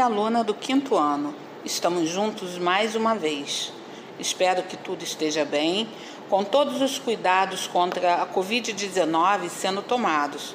aluna do quinto ano. Estamos juntos mais uma vez. Espero que tudo esteja bem, com todos os cuidados contra a Covid-19 sendo tomados.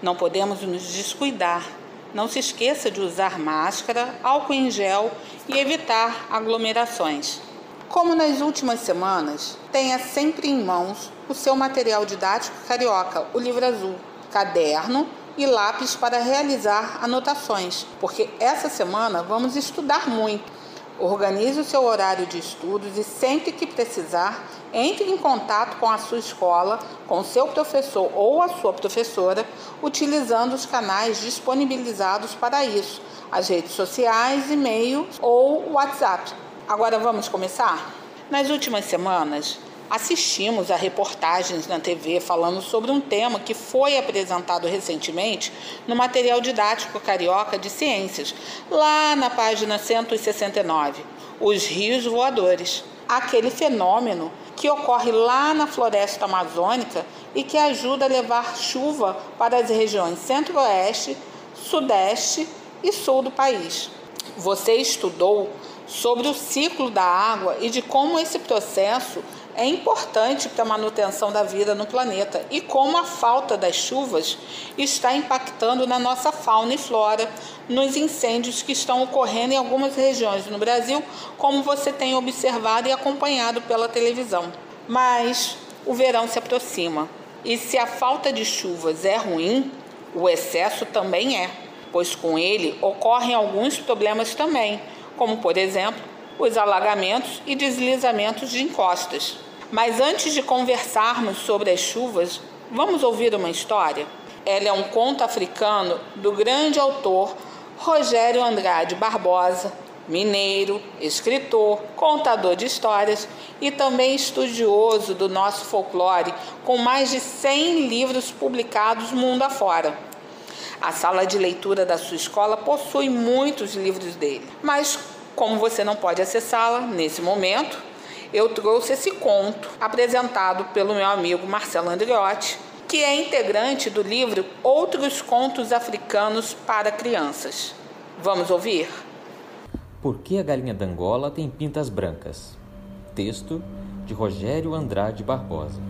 Não podemos nos descuidar. Não se esqueça de usar máscara, álcool em gel e evitar aglomerações. Como nas últimas semanas, tenha sempre em mãos o seu material didático carioca, o livro azul, caderno e lápis para realizar anotações, porque essa semana vamos estudar muito. Organize o seu horário de estudos e sempre que precisar, entre em contato com a sua escola, com o seu professor ou a sua professora, utilizando os canais disponibilizados para isso, as redes sociais, e-mail ou WhatsApp. Agora vamos começar? Nas últimas semanas, assistimos a reportagens na TV falando sobre um tema que foi apresentado recentemente no material didático carioca de ciências, lá na página 169, os rios voadores. Aquele fenômeno que ocorre lá na floresta amazônica e que ajuda a levar chuva para as regiões centro-oeste, sudeste e sul do país. Você estudou sobre o ciclo da água e de como esse processo é importante para a manutenção da vida no planeta e como a falta das chuvas está impactando na nossa fauna e flora, nos incêndios que estão ocorrendo em algumas regiões no Brasil, como você tem observado e acompanhado pela televisão. Mas o verão se aproxima e se a falta de chuvas é ruim, o excesso também é, pois com ele ocorrem alguns problemas também, como por exemplo os alagamentos e deslizamentos de encostas. Mas antes de conversarmos sobre as chuvas, vamos ouvir uma história? Ela é um conto africano do grande autor Rogério Andrade Barbosa, mineiro, escritor, contador de histórias e também estudioso do nosso folclore, com mais de 100 livros publicados mundo afora. A sala de leitura da sua escola possui muitos livros dele, mas como você não pode acessá-la nesse momento, eu trouxe esse conto apresentado pelo meu amigo Marcelo Andriotti, que é integrante do livro Outros Contos Africanos para Crianças. Vamos ouvir? Por que a galinha d'Angola tem pintas brancas? Texto de Rogério Andrade Barbosa.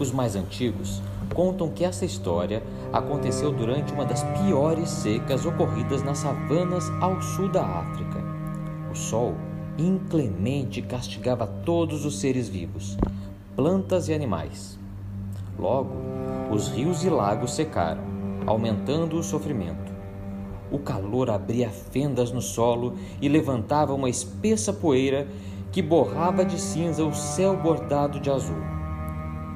Os mais antigos contam que essa história aconteceu durante uma das piores secas ocorridas nas savanas ao sul da África. Sol inclemente castigava todos os seres vivos, plantas e animais. Logo, os rios e lagos secaram, aumentando o sofrimento. O calor abria fendas no solo e levantava uma espessa poeira que borrava de cinza o céu bordado de azul.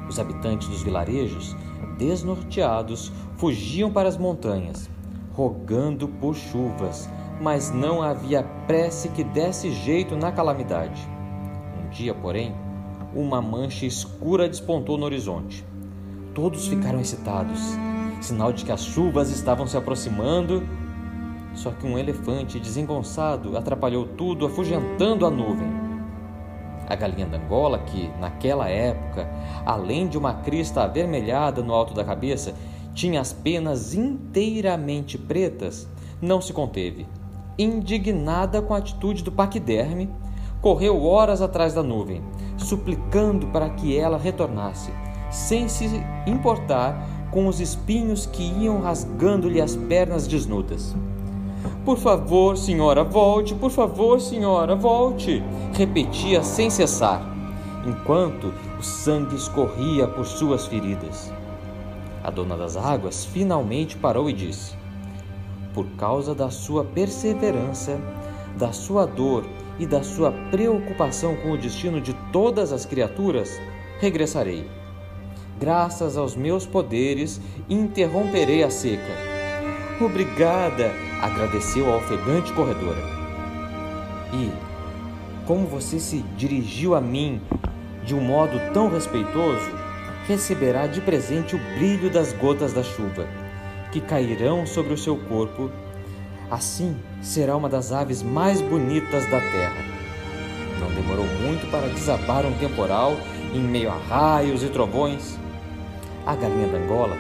Os habitantes dos vilarejos, desnorteados, fugiam para as montanhas, rogando por chuvas, mas não havia prece que desse jeito na calamidade. Um dia, porém, uma mancha escura despontou no horizonte. Todos ficaram excitados, sinal de que as chuvas estavam se aproximando. Só que um elefante desengonçado atrapalhou tudo, afugentando a nuvem. A galinha d'Angola, que naquela época, além de uma crista avermelhada no alto da cabeça, tinha as penas inteiramente pretas, não se conteve indignada com a atitude do paquiderme, correu horas atrás da nuvem, suplicando para que ela retornasse, sem se importar com os espinhos que iam rasgando-lhe as pernas desnudas. Por favor, senhora, volte, por favor, senhora, volte, repetia sem cessar, enquanto o sangue escorria por suas feridas. A dona das águas finalmente parou e disse: por causa da sua perseverança, da sua dor e da sua preocupação com o destino de todas as criaturas, regressarei. Graças aos meus poderes, interromperei a seca. Obrigada, agradeceu a ofegante corredora. E, como você se dirigiu a mim de um modo tão respeitoso, receberá de presente o brilho das gotas da chuva que cairão sobre o seu corpo. Assim será uma das aves mais bonitas da terra. Não demorou muito para desabar um temporal em meio a raios e trovões. A galinha da Angola,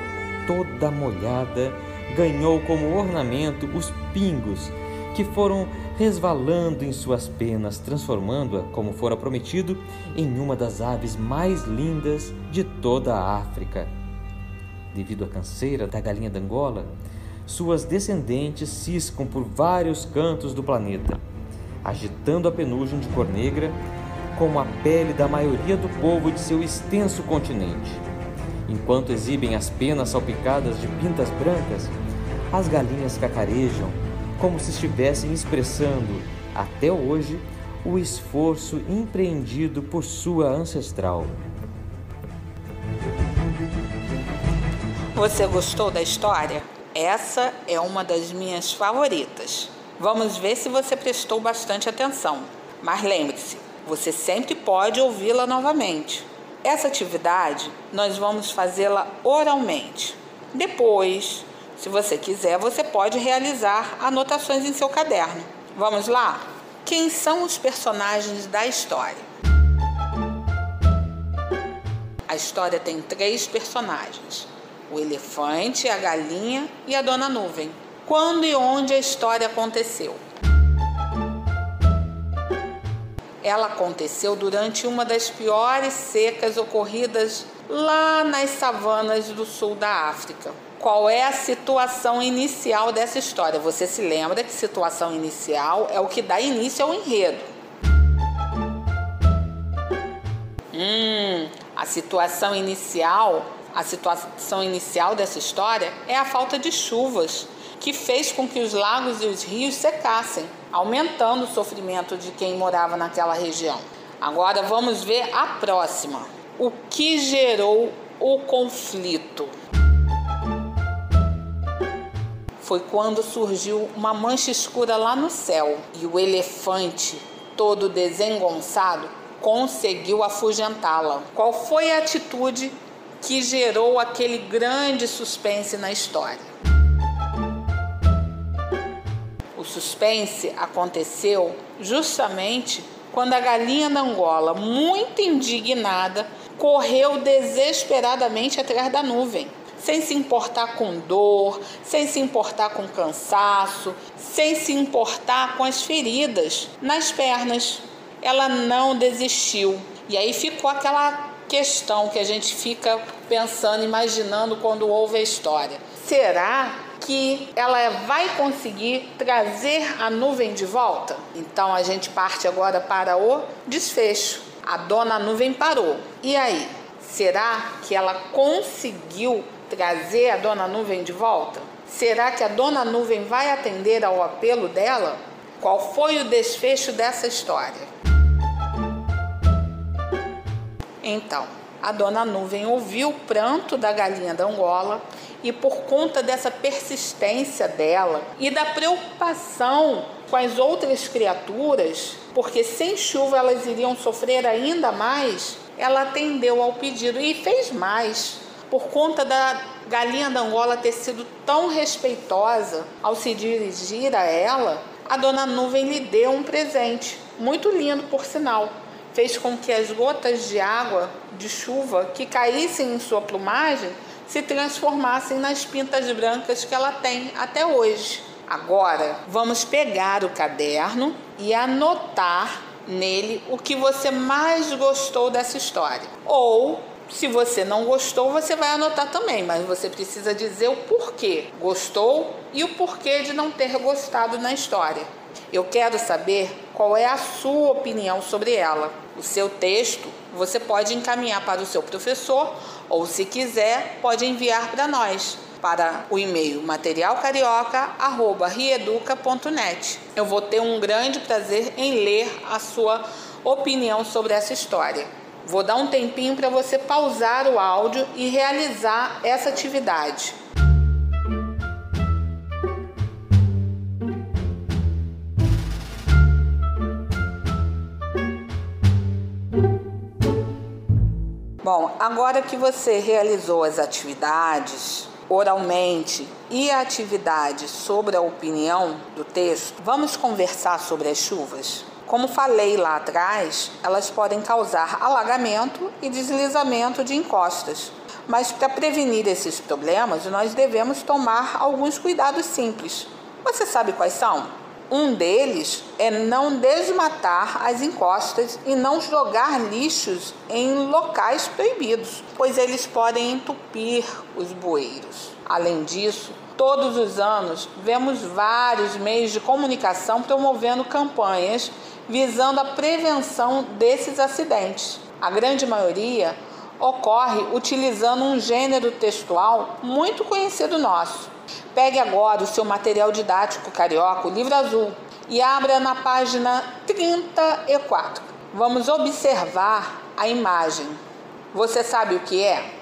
toda molhada, ganhou como ornamento os pingos que foram resvalando em suas penas, transformando-a, como fora prometido, em uma das aves mais lindas de toda a África. Devido à canseira da galinha d'Angola, suas descendentes ciscam por vários cantos do planeta, agitando a penugem de cor negra como a pele da maioria do povo de seu extenso continente. Enquanto exibem as penas salpicadas de pintas brancas, as galinhas cacarejam como se estivessem expressando, até hoje, o esforço empreendido por sua ancestral. Você gostou da história? Essa é uma das minhas favoritas. Vamos ver se você prestou bastante atenção. Mas lembre-se, você sempre pode ouvi-la novamente. Essa atividade nós vamos fazê-la oralmente. Depois, se você quiser, você pode realizar anotações em seu caderno. Vamos lá? Quem são os personagens da história? A história tem três personagens: o elefante, a galinha e a dona nuvem. Quando e onde a história aconteceu? Ela aconteceu durante uma das piores secas ocorridas lá nas savanas do sul da África. Qual é a situação inicial dessa história? Você se lembra que situação inicial é o que dá início ao enredo. Hum, a situação inicial, a situação inicial dessa história é a falta de chuvas, que fez com que os lagos e os rios secassem aumentando o sofrimento de quem morava naquela região. Agora vamos ver a próxima. O que gerou o conflito? Foi quando surgiu uma mancha escura lá no céu e o elefante, todo desengonçado, conseguiu afugentá-la. Qual foi a atitude que gerou aquele grande suspense na história? O suspense aconteceu justamente quando a galinha da Angola, muito indignada, correu desesperadamente atrás da nuvem, sem se importar com dor, sem se importar com cansaço, sem se importar com as feridas nas pernas. Ela não desistiu. E aí ficou aquela questão que a gente fica pensando, imaginando quando ouve a história. Será que ela vai conseguir trazer a nuvem de volta? Então a gente parte agora para o desfecho. A dona nuvem parou. E aí? Será que ela conseguiu trazer a dona nuvem de volta? Será que a dona nuvem vai atender ao apelo dela? Qual foi o desfecho dessa história? Então, a dona nuvem ouviu o pranto da galinha da Angola e por conta dessa persistência dela e da preocupação com as outras criaturas, porque sem chuva elas iriam sofrer ainda mais, ela atendeu ao pedido e fez mais. Por conta da galinha da Angola ter sido tão respeitosa ao se dirigir a ela, a dona Nuvem lhe deu um presente, muito lindo por sinal. Fez com que as gotas de água de chuva que caíssem em sua plumagem se transformassem nas pintas brancas que ela tem até hoje. Agora, vamos pegar o caderno e anotar nele o que você mais gostou dessa história. Ou, se você não gostou, você vai anotar também, mas você precisa dizer o porquê gostou e o porquê de não ter gostado na história. Eu quero saber qual é a sua opinião sobre ela. O seu texto você pode encaminhar para o seu professor ou, se quiser, pode enviar para nós para o e-mail materialcarioca@rieduca.net. Eu vou ter um grande prazer em ler a sua opinião sobre essa história. Vou dar um tempinho para você pausar o áudio e realizar essa atividade. Bom, agora que você realizou as atividades oralmente e a atividade sobre a opinião do texto, vamos conversar sobre as chuvas? Como falei lá atrás, elas podem causar alagamento e deslizamento de encostas. Mas para prevenir esses problemas, nós devemos tomar alguns cuidados simples. Você sabe quais são? Um deles é não desmatar as encostas e não jogar lixos em locais proibidos, pois eles podem entupir os bueiros. Além disso, todos os anos vemos vários meios de comunicação promovendo campanhas visando a prevenção desses acidentes. A grande maioria ocorre utilizando um gênero textual muito conhecido nosso. Pegue agora o seu material didático carioca, o livro azul, e abra na página 34. Vamos observar a imagem. Você sabe o que é?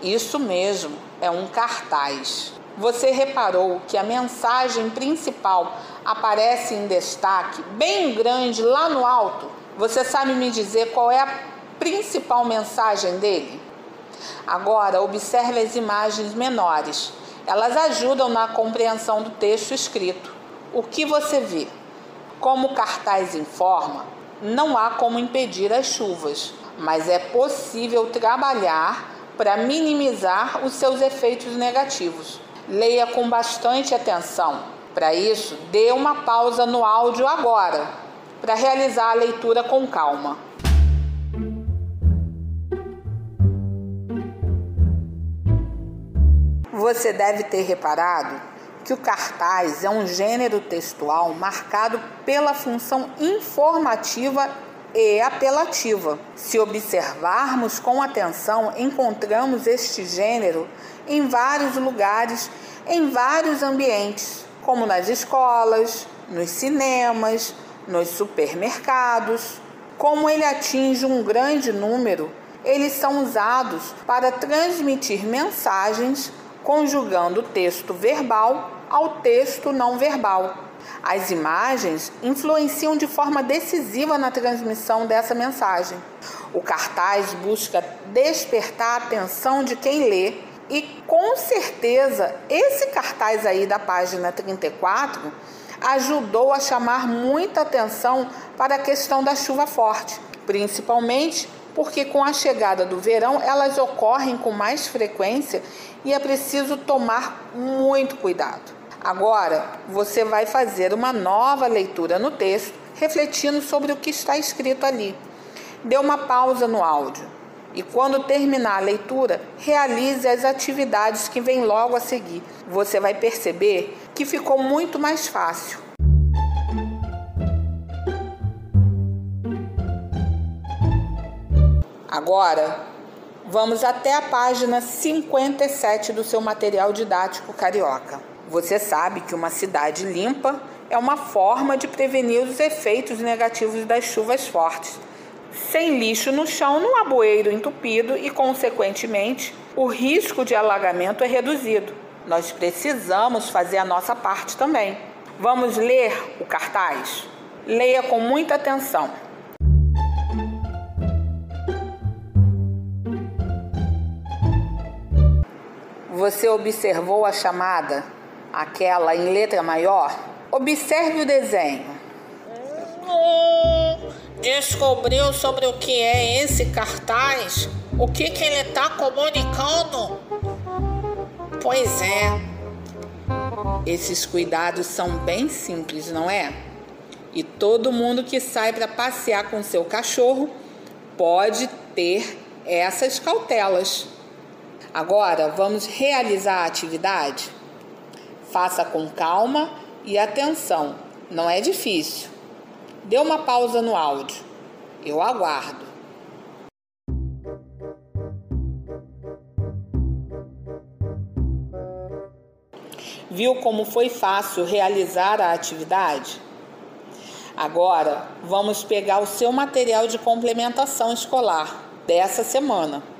Isso mesmo, é um cartaz. Você reparou que a mensagem principal aparece em destaque, bem grande lá no alto? Você sabe me dizer qual é a principal mensagem dele? Agora, observe as imagens menores. Elas ajudam na compreensão do texto escrito. O que você vê? Como o cartaz informa, não há como impedir as chuvas, mas é possível trabalhar para minimizar os seus efeitos negativos. Leia com bastante atenção. Para isso, dê uma pausa no áudio agora, para realizar a leitura com calma. Você deve ter reparado que o cartaz é um gênero textual marcado pela função informativa e apelativa. Se observarmos com atenção, encontramos este gênero em vários lugares, em vários ambientes, como nas escolas, nos cinemas, nos supermercados. Como ele atinge um grande número, eles são usados para transmitir mensagens conjugando o texto verbal ao texto não verbal. As imagens influenciam de forma decisiva na transmissão dessa mensagem. O cartaz busca despertar a atenção de quem lê e com certeza esse cartaz aí da página 34 ajudou a chamar muita atenção para a questão da chuva forte, principalmente porque com a chegada do verão elas ocorrem com mais frequência e é preciso tomar muito cuidado. Agora, você vai fazer uma nova leitura no texto, refletindo sobre o que está escrito ali. Dê uma pausa no áudio e, quando terminar a leitura, realize as atividades que vêm logo a seguir. Você vai perceber que ficou muito mais fácil. Agora, vamos até a página 57 do seu material didático carioca. Você sabe que uma cidade limpa é uma forma de prevenir os efeitos negativos das chuvas fortes. Sem lixo no chão, não há bueiro entupido e, consequentemente, o risco de alagamento é reduzido. Nós precisamos fazer a nossa parte também. Vamos ler o cartaz? Leia com muita atenção. Você observou a chamada, aquela em letra maior? Observe o desenho. Hum, descobriu sobre o que é esse cartaz? O que, que ele está comunicando? Pois é. Esses cuidados são bem simples, não é? E todo mundo que sai para passear com seu cachorro pode ter essas cautelas. Agora, vamos realizar a atividade? Faça com calma e atenção, não é difícil. Dê uma pausa no áudio. Eu aguardo. Viu como foi fácil realizar a atividade? Agora, vamos pegar o seu material de complementação escolar dessa semana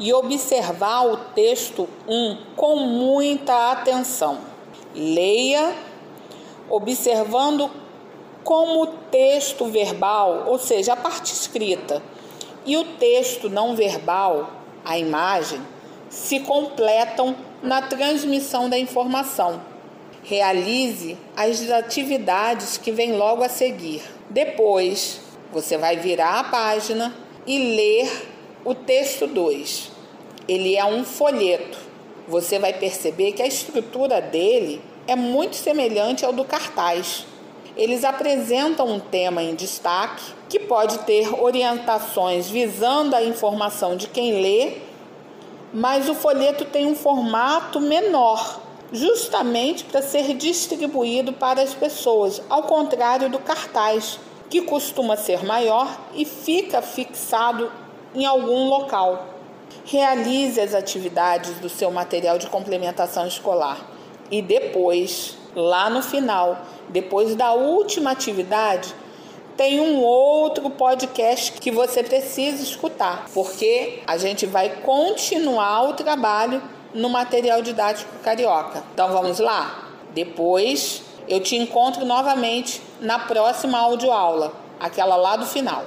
e observar o texto 1 com muita atenção. Leia, observando como o texto verbal, ou seja, a parte escrita, e o texto não verbal, a imagem, se completam na transmissão da informação. Realize as atividades que vêm logo a seguir. Depois, você vai virar a página e ler o texto 2. Ele é um folheto. Você vai perceber que a estrutura dele é muito semelhante ao do cartaz. Eles apresentam um tema em destaque que pode ter orientações visando a informação de quem lê, mas o folheto tem um formato menor, justamente para ser distribuído para as pessoas, ao contrário do cartaz, que costuma ser maior e fica fixado em algum local. Realize as atividades do seu material de complementação escolar e depois, lá no final, depois da última atividade, tem um outro podcast que você precisa escutar, porque a gente vai continuar o trabalho no material didático carioca. Então vamos lá? Depois eu te encontro novamente na próxima audioaula, aquela lá do final.